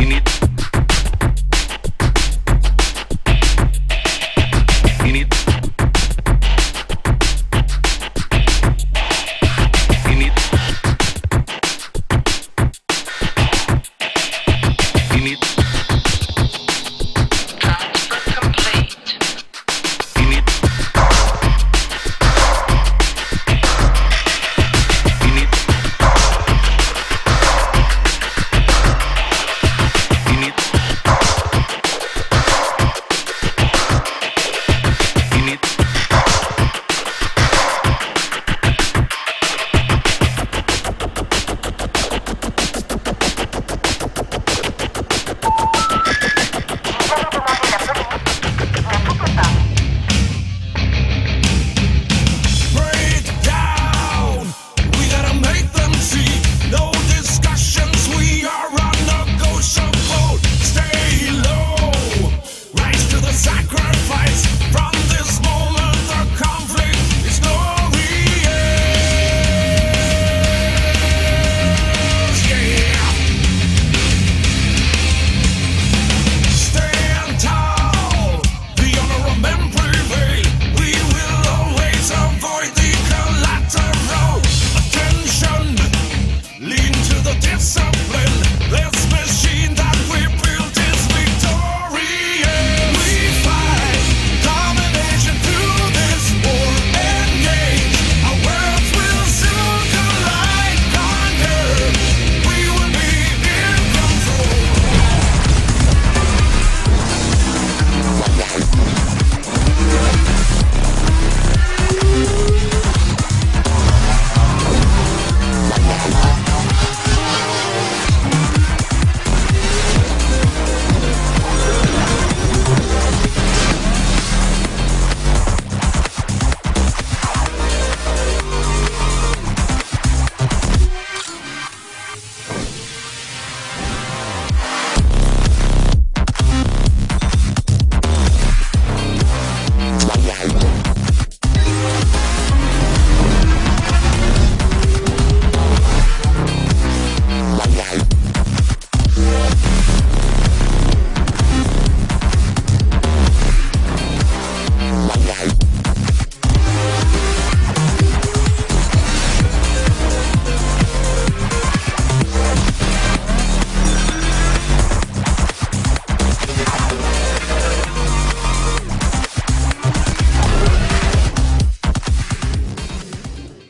ini. Ini.